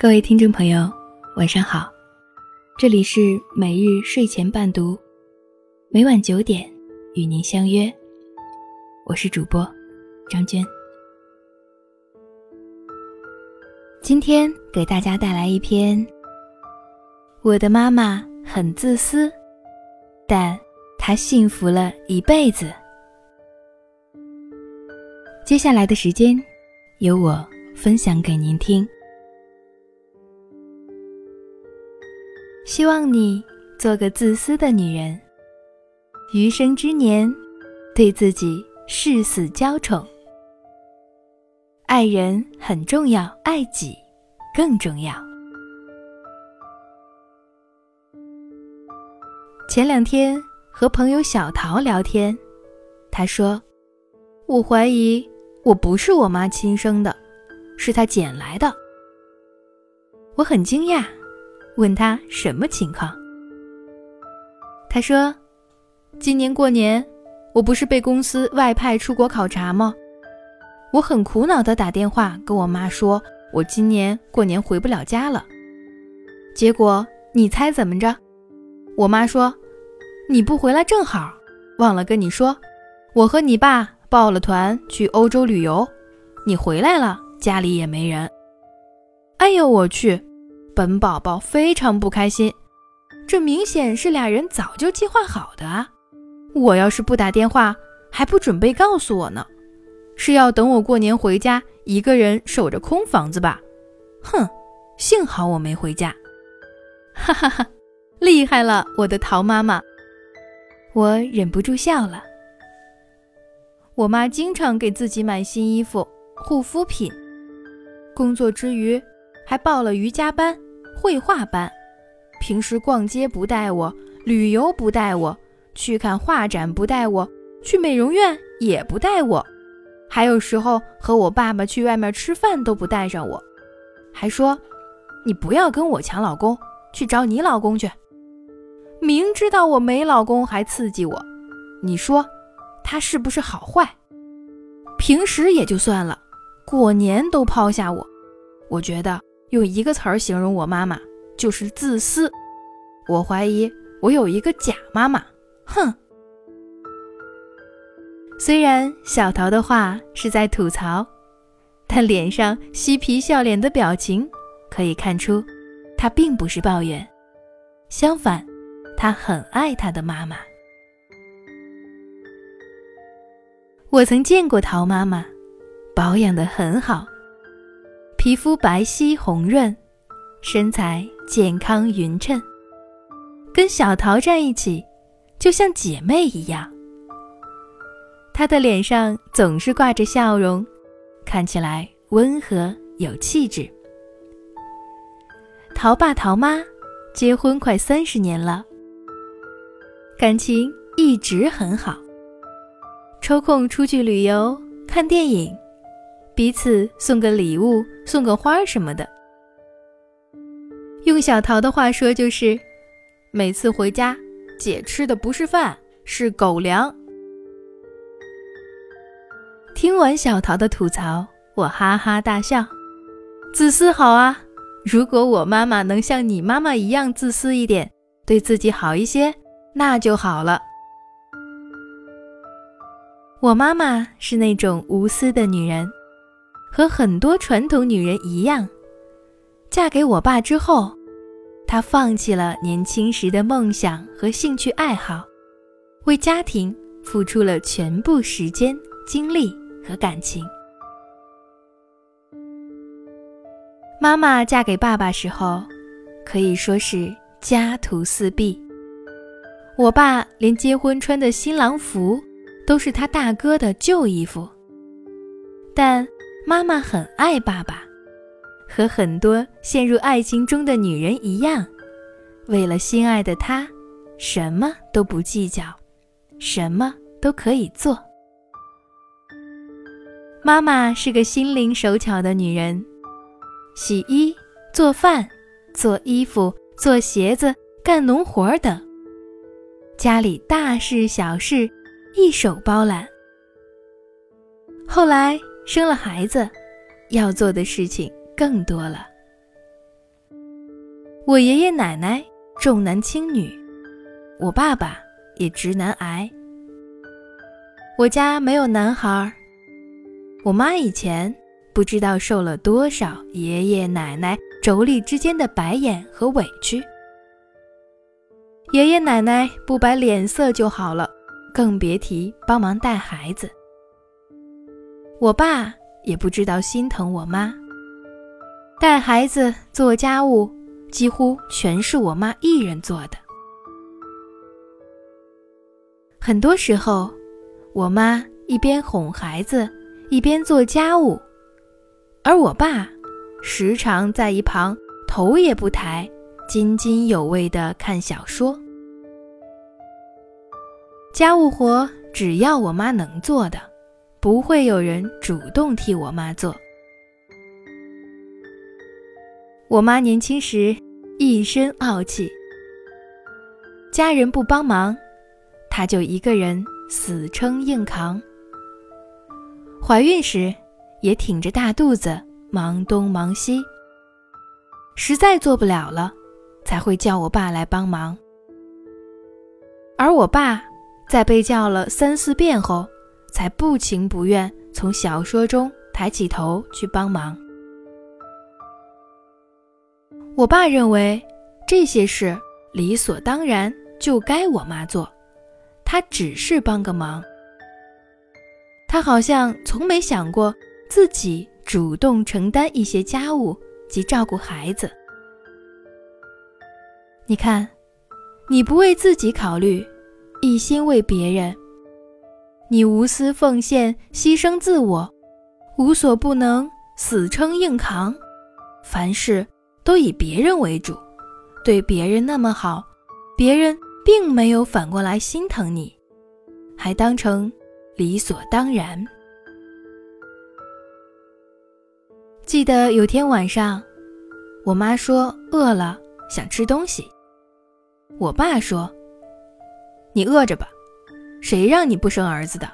各位听众朋友，晚上好，这里是每日睡前伴读，每晚九点与您相约，我是主播张娟。今天给大家带来一篇《我的妈妈很自私，但她幸福了一辈子》。接下来的时间，由我分享给您听。希望你做个自私的女人，余生之年，对自己誓死娇宠。爱人很重要，爱己更重要。前两天和朋友小桃聊天，她说：“我怀疑我不是我妈亲生的，是她捡来的。”我很惊讶。问他什么情况？他说：“今年过年，我不是被公司外派出国考察吗？我很苦恼的打电话跟我妈说，我今年过年回不了家了。结果你猜怎么着？我妈说：你不回来正好，忘了跟你说，我和你爸报了团去欧洲旅游，你回来了，家里也没人。哎呦我去！”本宝宝非常不开心，这明显是俩人早就计划好的啊！我要是不打电话，还不准备告诉我呢，是要等我过年回家，一个人守着空房子吧？哼，幸好我没回家，哈哈哈，厉害了，我的桃妈妈！我忍不住笑了。我妈经常给自己买新衣服、护肤品，工作之余。还报了瑜伽班、绘画班，平时逛街不带我，旅游不带我，去看画展不带我，去美容院也不带我，还有时候和我爸爸去外面吃饭都不带上我，还说：“你不要跟我抢老公，去找你老公去。”明知道我没老公还刺激我，你说他是不是好坏？平时也就算了，过年都抛下我，我觉得。用一个词儿形容我妈妈，就是自私。我怀疑我有一个假妈妈。哼！虽然小桃的话是在吐槽，但脸上嬉皮笑脸的表情可以看出，她并不是抱怨。相反，她很爱她的妈妈。我曾见过桃妈妈，保养的很好。皮肤白皙红润，身材健康匀称，跟小桃站一起，就像姐妹一样。她的脸上总是挂着笑容，看起来温和有气质。桃爸桃妈结婚快三十年了，感情一直很好，抽空出去旅游、看电影。彼此送个礼物，送个花什么的。用小桃的话说，就是每次回家，姐吃的不是饭，是狗粮。听完小桃的吐槽，我哈哈大笑。自私好啊！如果我妈妈能像你妈妈一样自私一点，对自己好一些，那就好了。我妈妈是那种无私的女人。和很多传统女人一样，嫁给我爸之后，她放弃了年轻时的梦想和兴趣爱好，为家庭付出了全部时间、精力和感情。妈妈嫁给爸爸时候，可以说是家徒四壁。我爸连结婚穿的新郎服，都是他大哥的旧衣服，但。妈妈很爱爸爸，和很多陷入爱情中的女人一样，为了心爱的他，什么都不计较，什么都可以做。妈妈是个心灵手巧的女人，洗衣、做饭、做衣服、做鞋子、干农活等，家里大事小事一手包揽。后来。生了孩子，要做的事情更多了。我爷爷奶奶重男轻女，我爸爸也直男癌。我家没有男孩，我妈以前不知道受了多少爷爷奶奶妯娌之间的白眼和委屈。爷爷奶奶不摆脸色就好了，更别提帮忙带孩子。我爸也不知道心疼我妈，带孩子、做家务。几乎全是我妈一人做的。很多时候，我妈一边哄孩子，一边做家务，而我爸时常在一旁头也不抬，津津有味地看小说。家务活只要我妈能做的，不会有人主动替我妈做。我妈年轻时一身傲气，家人不帮忙，她就一个人死撑硬扛。怀孕时也挺着大肚子忙东忙西，实在做不了了，才会叫我爸来帮忙。而我爸在被叫了三四遍后，才不情不愿从小说中抬起头去帮忙。我爸认为这些事理所当然，就该我妈做，他只是帮个忙。他好像从没想过自己主动承担一些家务及照顾孩子。你看，你不为自己考虑，一心为别人，你无私奉献、牺牲自我，无所不能、死撑硬扛，凡事。都以别人为主，对别人那么好，别人并没有反过来心疼你，还当成理所当然。记得有天晚上，我妈说饿了想吃东西，我爸说：“你饿着吧，谁让你不生儿子的？”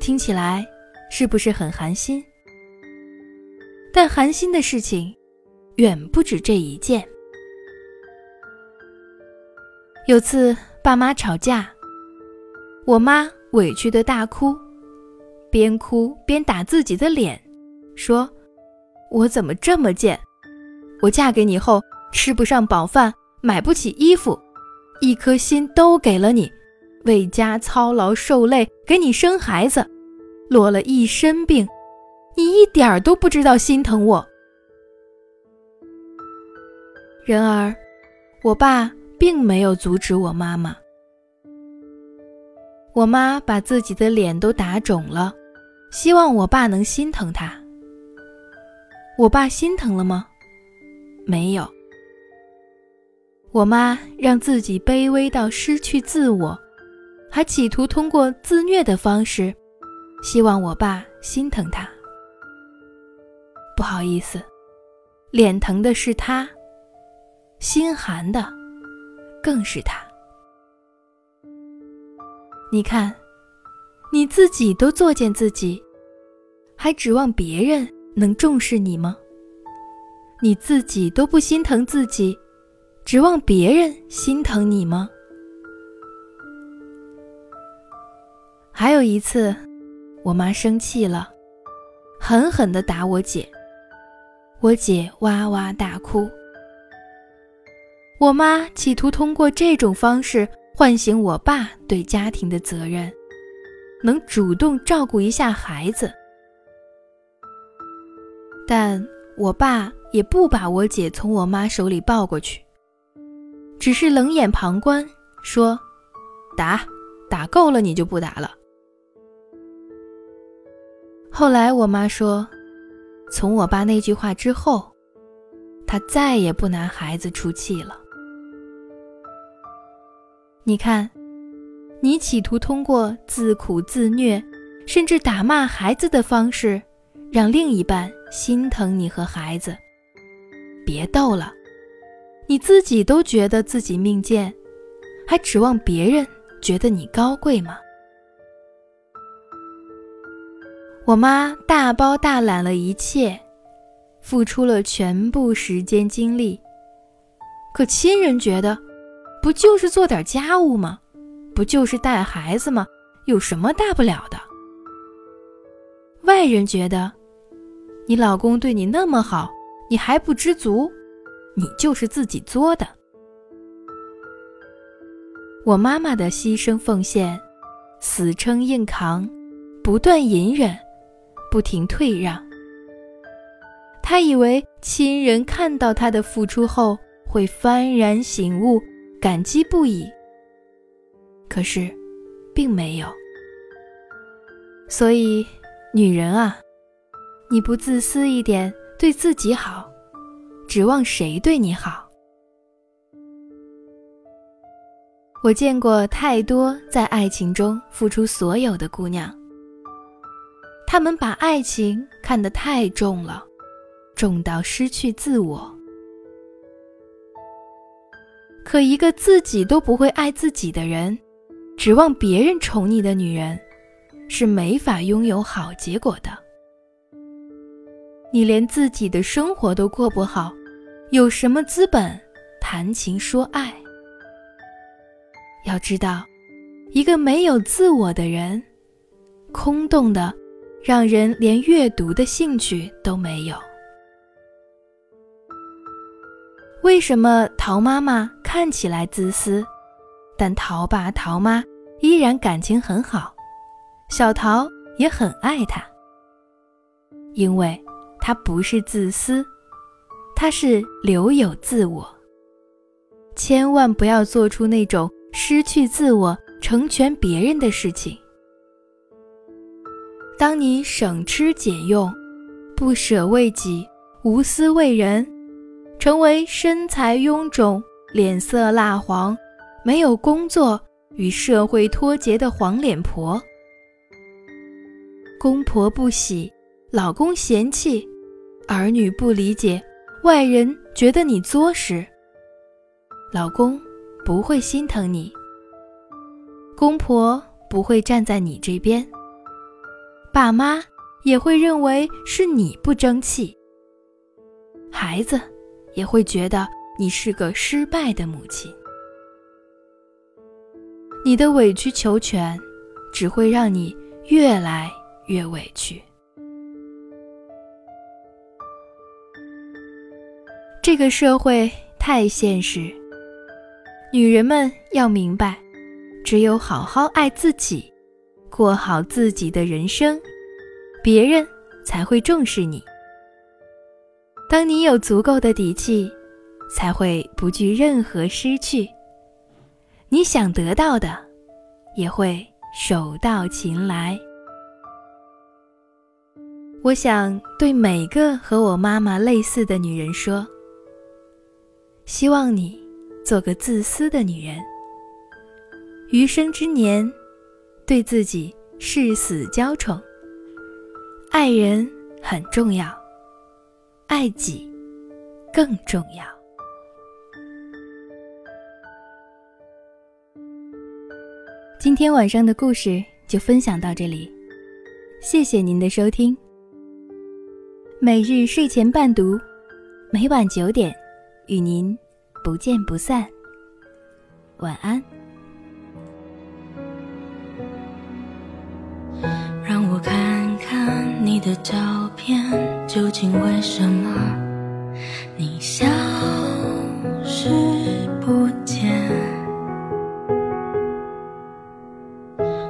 听起来是不是很寒心？但寒心的事情，远不止这一件。有次爸妈吵架，我妈委屈的大哭，边哭边打自己的脸，说：“我怎么这么贱？我嫁给你后吃不上饱饭，买不起衣服，一颗心都给了你，为家操劳受累，给你生孩子，落了一身病。”你一点儿都不知道心疼我。然而，我爸并没有阻止我妈妈。我妈把自己的脸都打肿了，希望我爸能心疼她。我爸心疼了吗？没有。我妈让自己卑微到失去自我，还企图通过自虐的方式，希望我爸心疼她。不好意思，脸疼的是他，心寒的更是他。你看，你自己都作践自己，还指望别人能重视你吗？你自己都不心疼自己，指望别人心疼你吗？还有一次，我妈生气了，狠狠地打我姐。我姐哇哇大哭，我妈企图通过这种方式唤醒我爸对家庭的责任，能主动照顾一下孩子。但我爸也不把我姐从我妈手里抱过去，只是冷眼旁观，说：“打，打够了你就不打了。”后来我妈说。从我爸那句话之后，他再也不拿孩子出气了。你看，你企图通过自苦自虐，甚至打骂孩子的方式，让另一半心疼你和孩子。别逗了，你自己都觉得自己命贱，还指望别人觉得你高贵吗？我妈大包大揽了一切，付出了全部时间精力。可亲人觉得，不就是做点家务吗？不就是带孩子吗？有什么大不了的？外人觉得，你老公对你那么好，你还不知足，你就是自己作的。我妈妈的牺牲奉献，死撑硬扛，不断隐忍，不停退让。他以为亲人看到他的付出后会幡然醒悟，感激不已。可是，并没有。所以。女人啊，你不自私一点，对自己好，指望谁对你好？我见过太多在爱情中付出所有的姑娘，他们把爱情看得太重了，重到失去自我。可一个自己都不会爱自己的人，指望别人宠你的女人。是没法拥有好结果的。你连自己的生活都过不好，有什么资本谈情说爱？要知道，一个没有自我的人，空洞的，让人连阅读的兴趣都没有。为什么陶妈妈看起来自私，但陶爸陶妈依然感情很好？小陶也很爱他，因为他不是自私，他是留有自我。千万不要做出那种失去自我、成全别人的事情。当你省吃俭用、不舍为己、无私为人，成为身材臃肿、脸色蜡黄、没有工作、与社会脱节的黄脸婆。公婆不喜，老公嫌弃，儿女不理解，外人觉得你作时，老公不会心疼你，公婆不会站在你这边，爸妈也会认为是你不争气，孩子也会觉得你是个失败的母亲，你的委曲求全只会让你越来。越委屈。这个社会太现实，女人们要明白，只有好好爱自己，过好自己的人生，别人才会重视你。当你有足够的底气，才会不惧任何失去。你想得到的，也会手到擒来。我想对每个和我妈妈类似的女人说：希望你做个自私的女人。余生之年，对自己誓死娇宠。爱人很重要，爱己更重要。今天晚上的故事就分享到这里，谢谢您的收听。每日睡前伴读，每晚九点，与您不见不散。晚安。你的照片，究竟为什么你消失不见？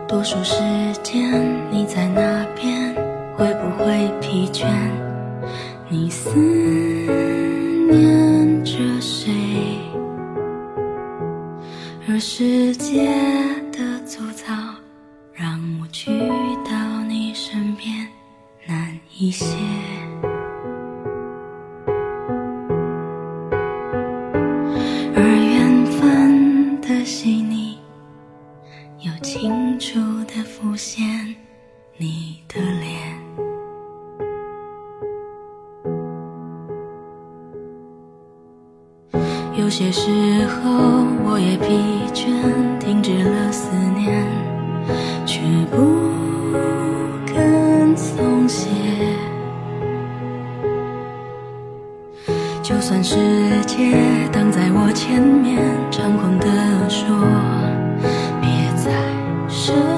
多数时间你在那边，会不会疲倦？你思念着谁？而世界时候我也疲倦，停止了思念，却不肯松懈。就算世界挡在我前面，猖狂地说：别再奢。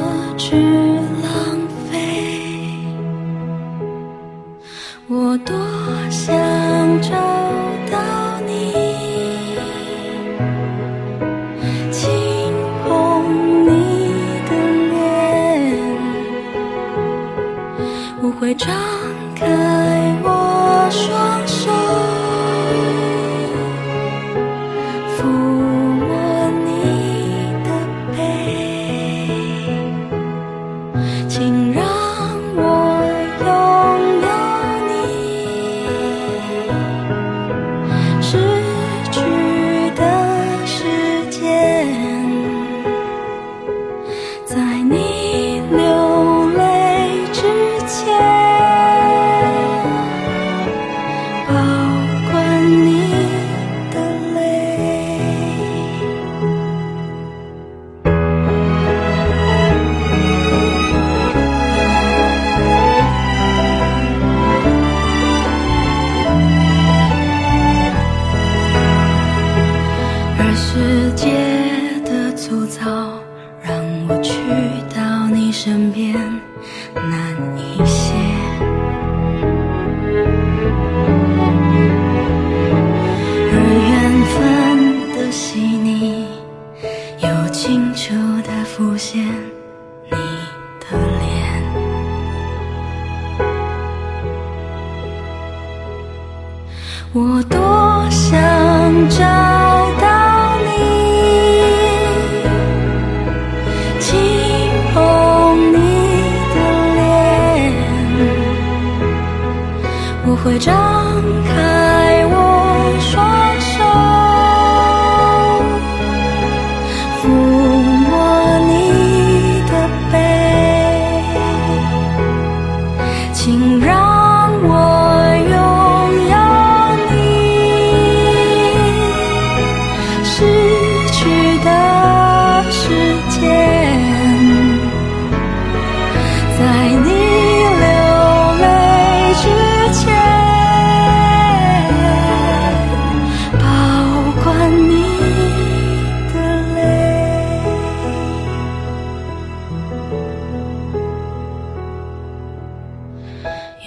这。friend.